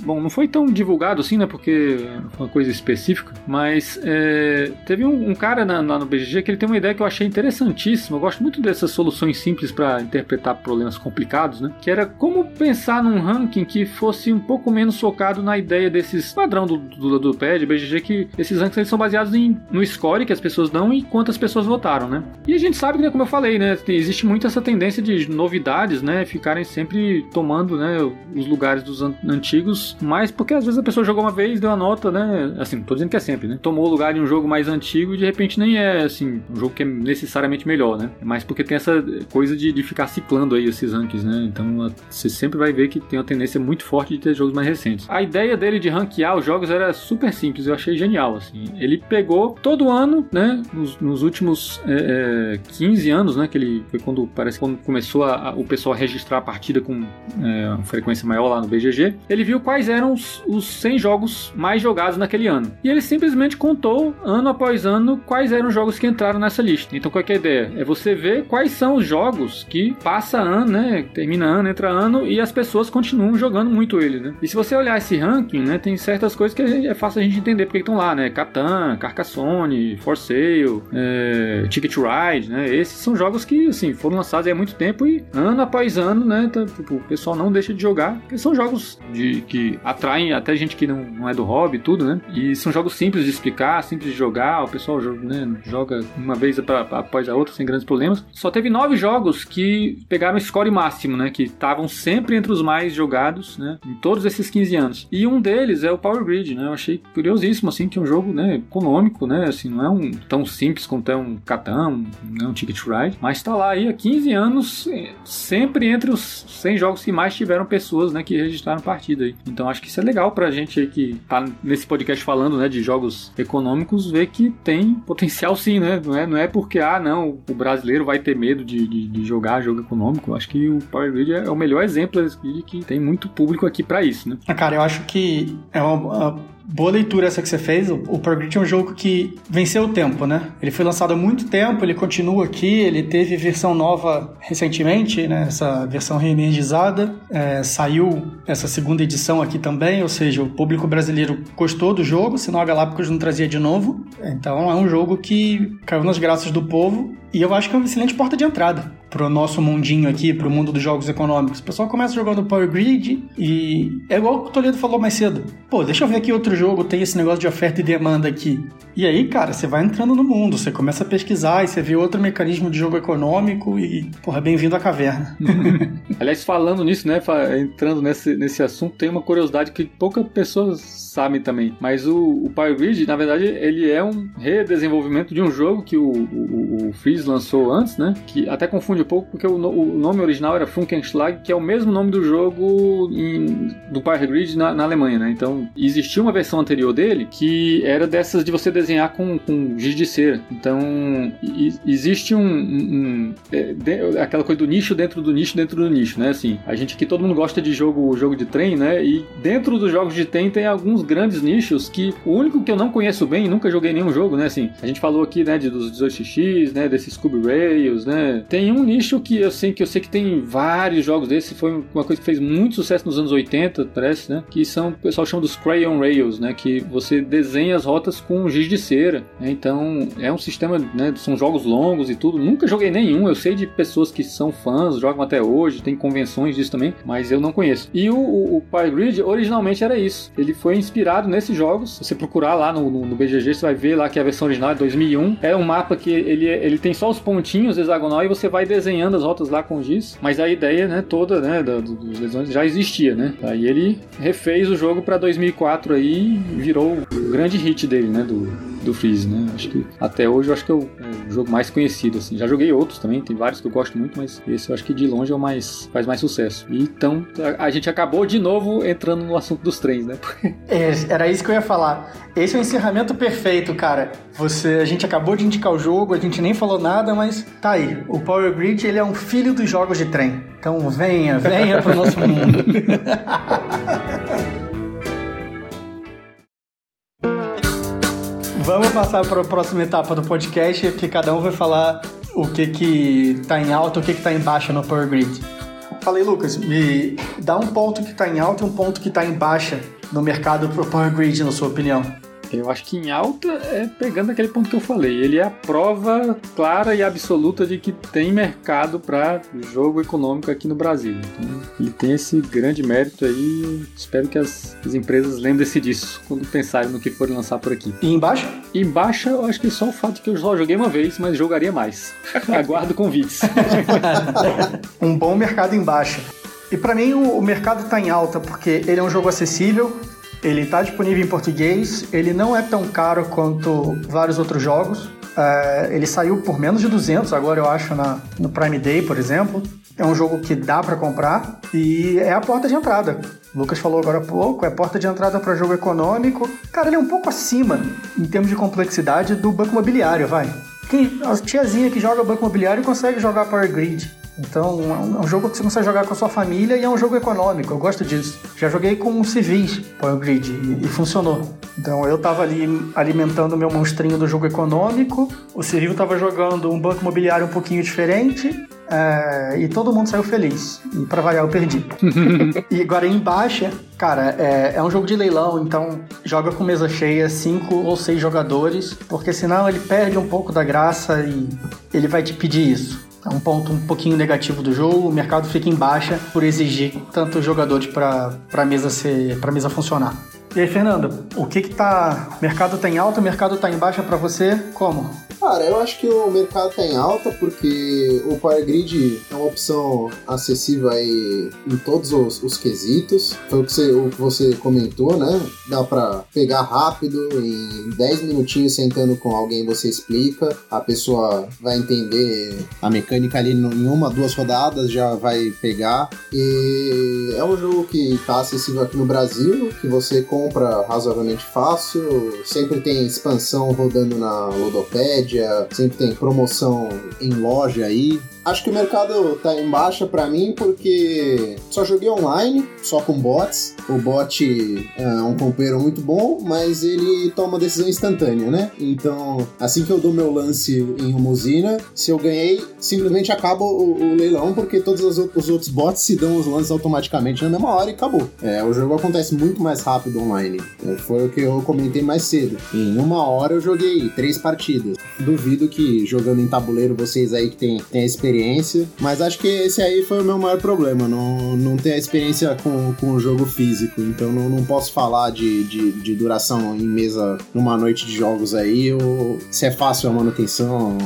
bom, não foi tão divulgado assim, né? Porque foi uma coisa específica, mas é, teve um, um cara na, lá no BGG que ele tem uma ideia que eu achei interessantíssima. Eu gosto muito dessas soluções simples para interpretar problemas complicados, né? Que era como pensar num ranking que fosse um pouco menos focado na ideia desses padrão do, do, do PED, BGG, que esses rankings eles são baseados em, no score que as pessoas dão e quantas pessoas votaram, né? E a gente sabe, né, como eu falei, né? Existe muito essa tendência de novidades, né? Ficarem sempre tomando, né, os lugares dos antigos mas porque às vezes a pessoa jogou uma vez, deu a nota, né? Assim, tô dizendo que é sempre, né? Tomou o lugar de um jogo mais antigo e de repente nem é, assim, um jogo que é necessariamente melhor, né? Mais porque tem essa coisa de, de ficar ciclando aí esses rankings, né? Então você sempre vai ver que tem uma tendência muito forte de ter jogos mais recentes. A ideia dele de ranquear os jogos era super simples, eu achei genial, assim. Ele pegou todo ano, né? Nos, nos últimos é, é, 15 anos, né? Que ele foi quando, parece quando começou a, a, o pessoal a registrar a partida com é, frequência maior lá no BGG. Ele viu quais eram os, os 100 jogos mais jogados naquele ano. E ele simplesmente contou, ano após ano, quais eram os jogos que entraram nessa lista. Então, qual é a ideia? É você ver quais são os jogos que passa ano, né? Termina ano, entra ano, e as pessoas continuam jogando muito ele, né? E se você olhar esse ranking, né? Tem certas coisas que é fácil a gente entender porque estão lá, né? Catan, Carcassonne, For Sale, é, Ticket Ride, né? Esses são jogos que, assim, foram lançados há muito tempo e ano após ano, né? Tá, tipo, o pessoal não deixa de jogar, porque são jogos de, que atraem até gente que não, não é do hobby tudo, né? E são jogos simples de explicar, simples de jogar, o pessoal né, joga uma vez após a outra sem grandes problemas. Só teve nove jogos que pegaram o score máximo, né? Que estavam sempre entre os mais jogados, né? Em todos esses 15 anos. E um deles é o Power Grid, né? Eu achei curiosíssimo, assim, que é um jogo, né? Econômico, né? Assim, não é um tão simples quanto é um Catan, né, um Ticket Ride, mas tá lá aí há 15 anos, eh, sempre entre os 100 jogos que mais tiveram pessoas, né? Que registraram partida aí. Então acho que isso é legal pra gente que tá nesse podcast falando, né? De jogos econômicos, ver que tem potencial sim, né? Não é, não é porque, ah, não, o brasileiro vai ter medo de, de, de jogar jogo econômico. Acho que o Power Grid é o melhor exemplo de que tem muito público aqui para isso, né? Ah, cara, eu acho que é uma boa leitura essa que você fez. O, Power Grid é um jogo que venceu o tempo, né? Ele foi lançado há muito tempo, ele continua aqui, ele teve versão nova recentemente, né? Essa versão reenergizada. É, saiu essa segunda edição aqui também, ou seja, o público brasileiro gostou do jogo, senão a Galápagos não trazia de novo. Então é um jogo que caiu nas graças do povo e eu acho que é uma excelente porta de entrada pro nosso mundinho aqui, pro mundo dos jogos econômicos. O pessoal começa jogando Power Grid e é igual o Toledo falou mais cedo. Pô, deixa eu ver aqui outro jogo, tem esse negócio de oferta e demanda aqui. E aí, cara, você vai entrando no mundo, você começa a pesquisar e você vê outro mecanismo de jogo econômico e, porra, bem-vindo à caverna. Aliás, falando nisso, né, entrando nesse, nesse assunto, tem uma curiosidade que poucas pessoas sabem também. Mas o, o Power Grid, na verdade, ele é um redesenvolvimento de um jogo que o, o, o Freeze lançou antes, né? Que até confunde um pouco porque o, o nome original era Funkenschlag, que é o mesmo nome do jogo em, do Power Grid na, na, Alemanha, né? Então existia uma versão anterior dele que era dessas de você desenhar com, com giz de cera. Então existe um, um, é, de, aquela coisa do nicho dentro do nicho dentro do nicho, né? Assim, a gente aqui todo mundo gosta de jogo jogo de trem, né? E dentro dos jogos de trem tem alguns grandes nichos que o único que eu não conheço bem, nunca joguei nenhum jogo, né? Assim, a gente falou aqui, né, de, dos 18x, né, desses Scooby Rails, né? Tem um nicho que eu sei que eu sei que tem vários jogos desses, foi uma coisa que fez muito sucesso nos anos 80, parece, né? Que são, o pessoal chama dos Crayon Rails, né? Que você desenha as rotas com giz de cera. Né? Então, é um sistema, né? São jogos longos e tudo. Nunca joguei nenhum. Eu sei de pessoas que são fãs, jogam até hoje, tem convenções disso também, mas eu não conheço. E o, o, o Power Grid originalmente era isso. Ele foi inspirado nesses jogos. Se você procurar lá no, no, no, BGG, você vai ver lá que a versão original é 2001. É um mapa que ele, ele tem só os pontinhos hexagonal e você vai desenhando as rotas lá com giz. Mas a ideia, né, toda, né, dos lesões já existia, né? Aí ele refez o jogo para 2004 aí, virou o grande hit dele, né, do, do Freeze, né? Acho que até hoje eu acho que é o, é o, jogo mais conhecido, assim. Já joguei outros também, tem vários que eu gosto muito, mas esse eu acho que de longe é o mais faz mais sucesso. Então a, a, gente acabou de novo entrando no assunto dos trens, né? é, era isso que eu ia falar. Esse é o encerramento perfeito, cara. Você, a gente acabou de indicar o jogo, a gente nem falou nada, mas tá aí. O Power Grid ele é um filho dos jogos de trem. Então venha, venha pro nosso mundo. Vamos passar para a próxima etapa do podcast, que cada um vai falar o que que tá em alta, o que que tá em baixa no Power Grid. Falei, Lucas, me dá um ponto que está em alta e um ponto que está em baixa no mercado pro Power Grid, na sua opinião. Eu acho que em alta é pegando aquele ponto que eu falei. Ele é a prova clara e absoluta de que tem mercado para jogo econômico aqui no Brasil. Então, ele tem esse grande mérito aí. Espero que as, as empresas lembrem-se disso quando pensarem no que forem lançar por aqui. E embaixo? Embaixo, eu acho que só o fato de que eu só joguei uma vez, mas jogaria mais. Aguardo convites. um bom mercado embaixo. E para mim o, o mercado está em alta porque ele é um jogo acessível, ele está disponível em português, ele não é tão caro quanto vários outros jogos. É, ele saiu por menos de 200 agora, eu acho, na, no Prime Day, por exemplo. É um jogo que dá para comprar e é a porta de entrada. O Lucas falou agora há pouco, é porta de entrada para jogo econômico. Cara, ele é um pouco acima, em termos de complexidade, do banco imobiliário, vai. Quem, a tiazinha que joga banco imobiliário consegue jogar Power Grid. Então é um jogo que você consegue jogar com a sua família e é um jogo econômico. Eu gosto disso. Já joguei com civis Power Grid e, e funcionou. Então eu tava ali alimentando o meu monstrinho do jogo econômico, o civil tava jogando um banco imobiliário um pouquinho diferente é, e todo mundo saiu feliz. E pra variar, eu perdi. e agora em baixa, cara, é, é, um jogo de leilão, então joga com mesa cheia, cinco ou seis jogadores, porque senão ele perde um pouco da graça e ele vai te pedir isso. É um ponto um pouquinho negativo do jogo. O mercado fica em baixa por exigir tantos jogadores para a mesa ser, mesa funcionar. E aí, Fernando, o que que tá. O mercado tá em alta, o mercado tá em baixa para você? Como? Cara, eu acho que o mercado tá em alta porque o Power Grid é uma opção acessível aí em todos os, os quesitos. Foi o que, você, o que você comentou, né? Dá pra pegar rápido, em 10 minutinhos sentando com alguém você explica, a pessoa vai entender a mecânica ali em uma, duas rodadas, já vai pegar. E é um jogo que tá acessível aqui no Brasil, que você compra razoavelmente fácil, sempre tem expansão rodando na Ludopad, sempre tem promoção em loja aí. Acho que o mercado tá em baixa para mim porque só joguei online, só com bots. O bot é um companheiro muito bom, mas ele toma decisão instantânea, né? Então, assim que eu dou meu lance em uma usina, se eu ganhei, simplesmente acaba o, o leilão porque todos os, os, outros bots se dão os lances automaticamente na mesma hora e acabou. É, o jogo acontece muito mais rápido online. É, foi o que eu comentei mais cedo. Em uma hora eu joguei três partidas. Duvido que jogando em tabuleiro vocês aí que tem, tem a experiência experiência, mas acho que esse aí foi o meu maior problema, não, não ter a experiência com, com o jogo físico, então não, não posso falar de, de, de duração em mesa numa noite de jogos aí, ou se é fácil a manutenção,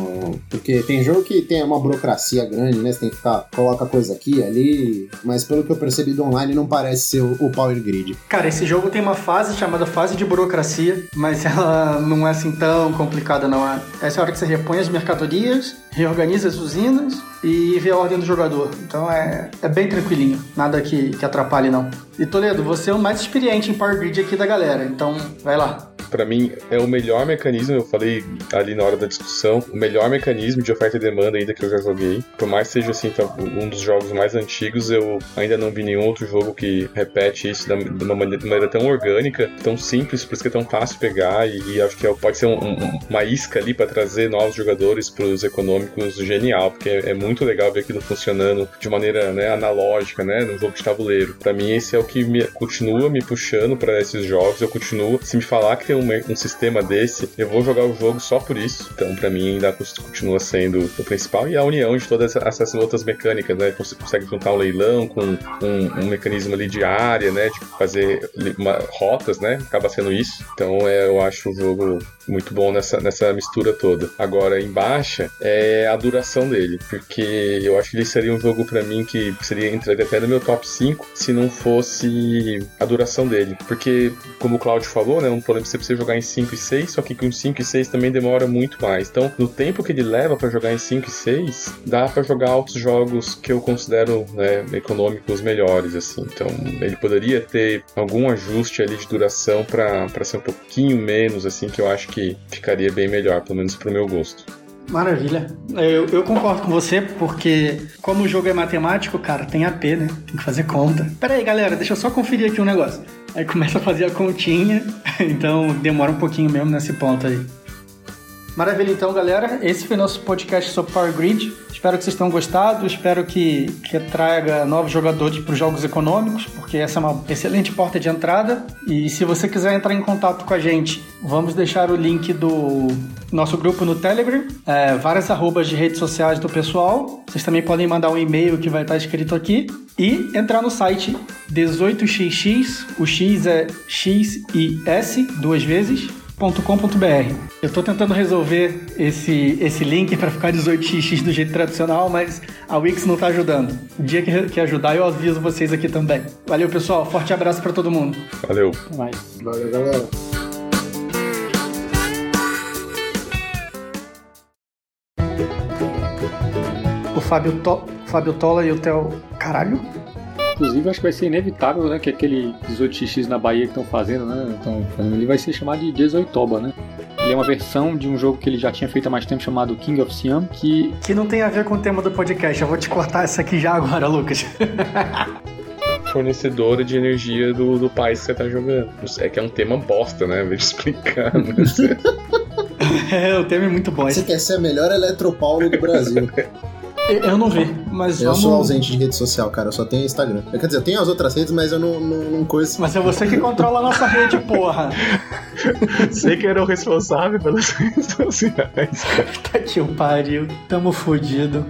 porque tem jogo que tem uma burocracia grande, né, você tem que ficar, coloca coisa aqui, ali, mas pelo que eu percebi do online não parece ser o, o Power Grid. Cara, esse jogo tem uma fase chamada fase de burocracia, mas ela não é assim tão complicada não é. Essa é a hora que você repõe as mercadorias, reorganiza as usinas e vê a ordem do jogador. Então é, é bem tranquilinho, nada que, que atrapalhe não. E Toledo, você é o mais experiente em Power Grid aqui da galera, então vai lá para mim é o melhor mecanismo, eu falei ali na hora da discussão, o melhor mecanismo de oferta e demanda ainda que eu já joguei. Por mais que seja assim, tá, um dos jogos mais antigos, eu ainda não vi nenhum outro jogo que repete isso de uma maneira tão orgânica, tão simples, por isso que é tão fácil pegar e, e acho que é, pode ser um, um, uma isca ali para trazer novos jogadores para os econômicos genial, porque é, é, muito legal ver aquilo funcionando de maneira né, analógica, né, no jogo de tabuleiro. Para mim esse é o que me, continua me puxando para esses jogos. Eu continuo, se me falar que tem um um, sistema desse, eu vou jogar o jogo só por isso. Então, para mim, ainda continua sendo o principal. E a união de todas essas outras mecânicas, né? Você consegue juntar um leilão com um, um mecanismo ali de área, né? De fazer uma, rotas, né? Acaba sendo isso. Então, é, eu acho o jogo muito bom nessa, nessa mistura toda. Agora, em baixa, é a duração dele, porque eu acho que ele seria um jogo para mim que seria entraria até no meu top 5 se não fosse a duração dele. Porque, como o Claudio falou, né, um problema você precisa jogar em 5 e 6, só que com 5 e 6 também demora muito mais. Então, no tempo que ele leva para jogar em 5 e 6, dá para jogar outros jogos que eu considero né, econômicos melhores, assim. Então, ele poderia ter algum ajuste ali de duração para ser um pouquinho menos, assim, que eu acho que ficaria bem melhor, pelo menos pro meu gosto. Maravilha. Eu, eu, concordo com você, porque como o jogo é matemático, cara, tem AP, né? Tem que fazer conta. Pera aí, galera, deixa eu só conferir aqui um negócio. Aí começa a fazer a continha, então demora um pouquinho mesmo nesse ponto aí. Maravilha, então, galera. Esse foi nosso podcast sobre Power Grid. Espero que vocês tenham gostado. Espero que, que traga novos jogadores para os jogos econômicos, porque essa é uma excelente porta de entrada. E se você quiser entrar em contato com a gente, vamos deixar o link do nosso grupo no Telegram, é, várias arrobas de redes sociais do pessoal. Vocês também podem mandar um e-mail que vai estar escrito aqui. E entrar no site 18xx, o X é X e S, duas vezes wix.com.br. Eu estou tentando resolver esse, esse link para ficar 18xx do jeito tradicional, mas a Wix não está ajudando. O dia que, que ajudar, eu aviso vocês aqui também. Valeu, pessoal. Forte abraço para todo mundo. Valeu. Até mais. Valeu, galera. O Fábio, to... Fábio Tola e o Theo. Caralho? Inclusive, acho que vai ser inevitável, né? Que aquele 18x na Bahia que estão fazendo, né? Estão fazendo ali vai ser chamado de 18 né? Ele é uma versão de um jogo que ele já tinha feito há mais tempo chamado King of Siam, que Que não tem a ver com o tema do podcast. Eu vou te cortar essa aqui já agora, Lucas. Fornecedora de energia do, do país que você tá jogando. É que é um tema bosta, né? Vou explicar. Mas... é, o tema é muito bom. Você quer ser a melhor eletropaulo do Brasil. Eu, não vi, mas Eu vamos... sou ausente de rede social, cara. Eu só tenho Instagram. Quer dizer, eu tenho as outras redes, mas eu não, não, não conheço. Mas é você que controla a nossa rede, porra. Sei que era o responsável pelas redes sociais. Tá que o pariu. Tamo fudido.